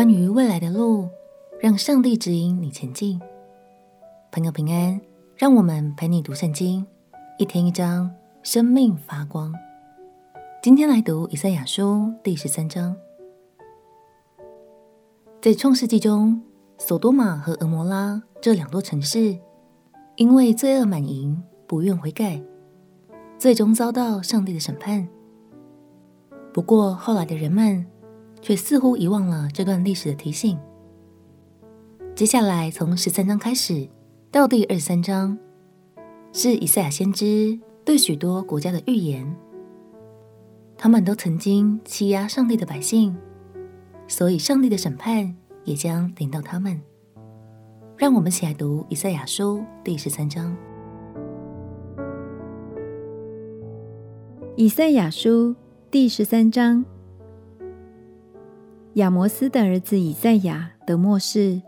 关于未来的路，让上帝指引你前进。朋友平安，让我们陪你读圣经，一天一章，生命发光。今天来读以赛亚书第十三章。在创世纪中，索多玛和蛾摩拉这两座城市，因为罪恶满盈，不愿悔改，最终遭到上帝的审判。不过后来的人们却似乎遗忘了这段历史的提醒。接下来从十三章开始到第二十三章，是以赛亚先知对许多国家的预言。他们都曾经欺压上帝的百姓，所以上帝的审判也将临到他们。让我们一起来读以赛亚书第十三章。以赛亚书第十三章：亚摩斯的儿子以赛亚得默示，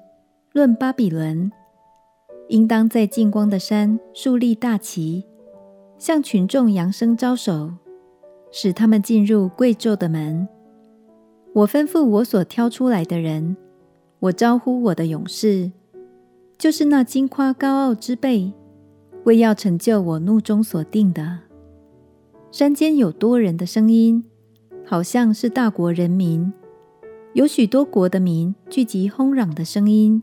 论巴比伦，应当在近光的山竖立大旗，向群众扬声招手，使他们进入贵胄的门。我吩咐我所挑出来的人，我招呼我的勇士。就是那金夸高傲之辈，为要成就我怒中所定的。山间有多人的声音，好像是大国人民，有许多国的民聚集轰嚷的声音。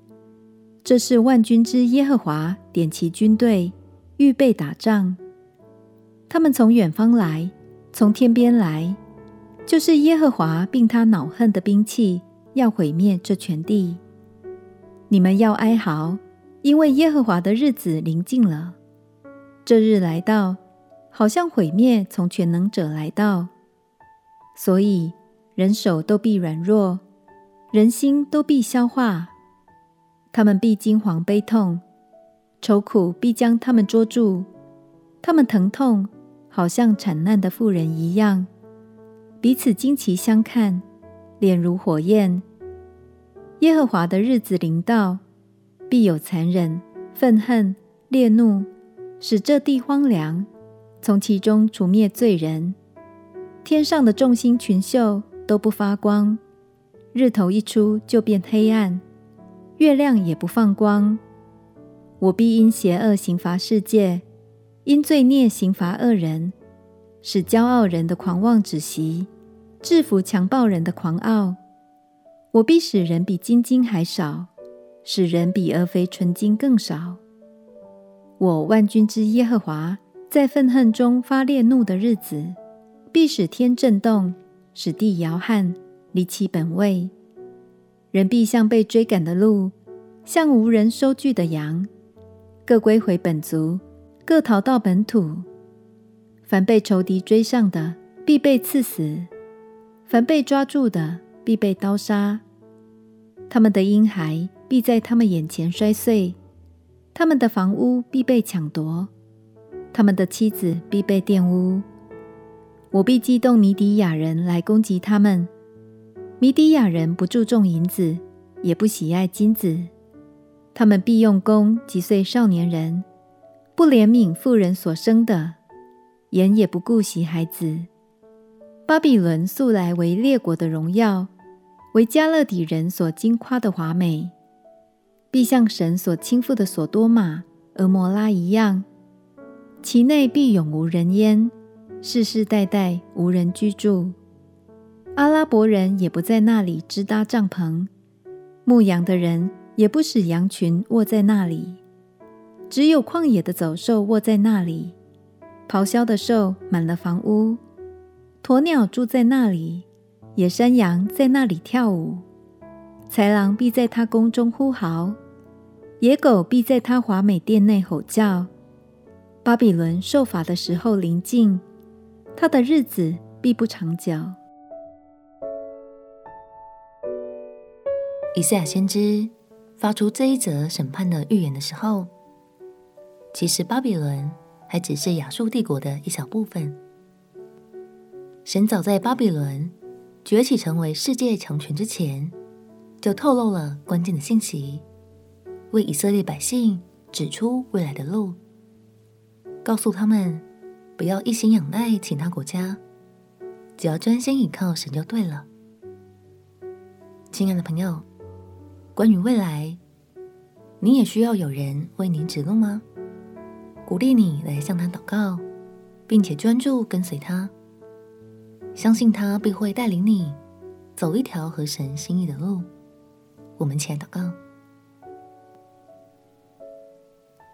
这是万军之耶和华点齐军队，预备打仗。他们从远方来，从天边来，就是耶和华并他恼恨的兵器，要毁灭这全地。你们要哀嚎。因为耶和华的日子临近了，这日来到，好像毁灭从全能者来到，所以人手都必软弱，人心都必消化，他们必惊惶悲痛，愁苦必将他们捉住，他们疼痛，好像惨难的妇人一样，彼此惊奇相看，脸如火焰。耶和华的日子临到。必有残忍、愤恨、烈怒，使这地荒凉，从其中除灭罪人。天上的众星群宿都不发光，日头一出就变黑暗，月亮也不放光。我必因邪恶刑罚世界，因罪孽刑罚恶人，使骄傲人的狂妄止息，制服强暴人的狂傲。我必使人比金金还少。使人比俄斐纯金更少。我万军之耶和华在愤恨中发烈怒的日子，必使天震动，使地摇撼，离其本位。人必像被追赶的鹿，像无人收据的羊，各归回本族，各逃到本土。凡被仇敌追上的，必被刺死；凡被抓住的，必被刀杀。他们的婴孩。必在他们眼前摔碎，他们的房屋必被抢夺，他们的妻子必被玷污。我必激动米底亚人来攻击他们。米底亚人不注重银子，也不喜爱金子，他们必用弓击碎少年人，不怜悯妇人所生的，眼也不顾惜孩子。巴比伦素来为列国的荣耀，为迦勒底人所惊夸的华美。必像神所倾覆的所多玛、蛾摩拉一样，其内必永无人烟，世世代代无人居住。阿拉伯人也不在那里支搭帐篷，牧羊的人也不使羊群卧在那里，只有旷野的走兽卧在那里，咆哮的兽满了房屋，鸵鸟住在那里，野山羊在那里跳舞。豺狼必在他宫中呼嚎，野狗必在他华美殿内吼叫。巴比伦受罚的时候临近，他的日子必不长久。以赛亚先知发出这一则审判的预言的时候，其实巴比伦还只是亚述帝国的一小部分。神早在巴比伦崛起成为世界强权之前，就透露了关键的信息，为以色列百姓指出未来的路，告诉他们不要一心仰赖其他国家，只要专心倚靠神就对了。亲亲爱的朋友，关于未来，你也需要有人为你指路吗？鼓励你来向他祷告，并且专注跟随他，相信他必会带领你走一条合神心意的路。我们起来祷告。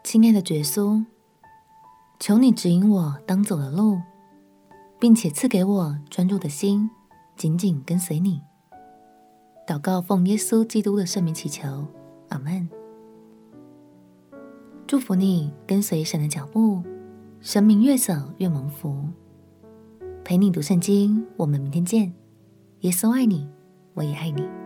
亲爱的耶稣，求你指引我当走的路，并且赐给我专注的心，紧紧跟随你。祷告奉耶稣基督的圣名祈求，阿门。祝福你跟随神的脚步，生命越走越蒙福。陪你读圣经，我们明天见。耶稣爱你，我也爱你。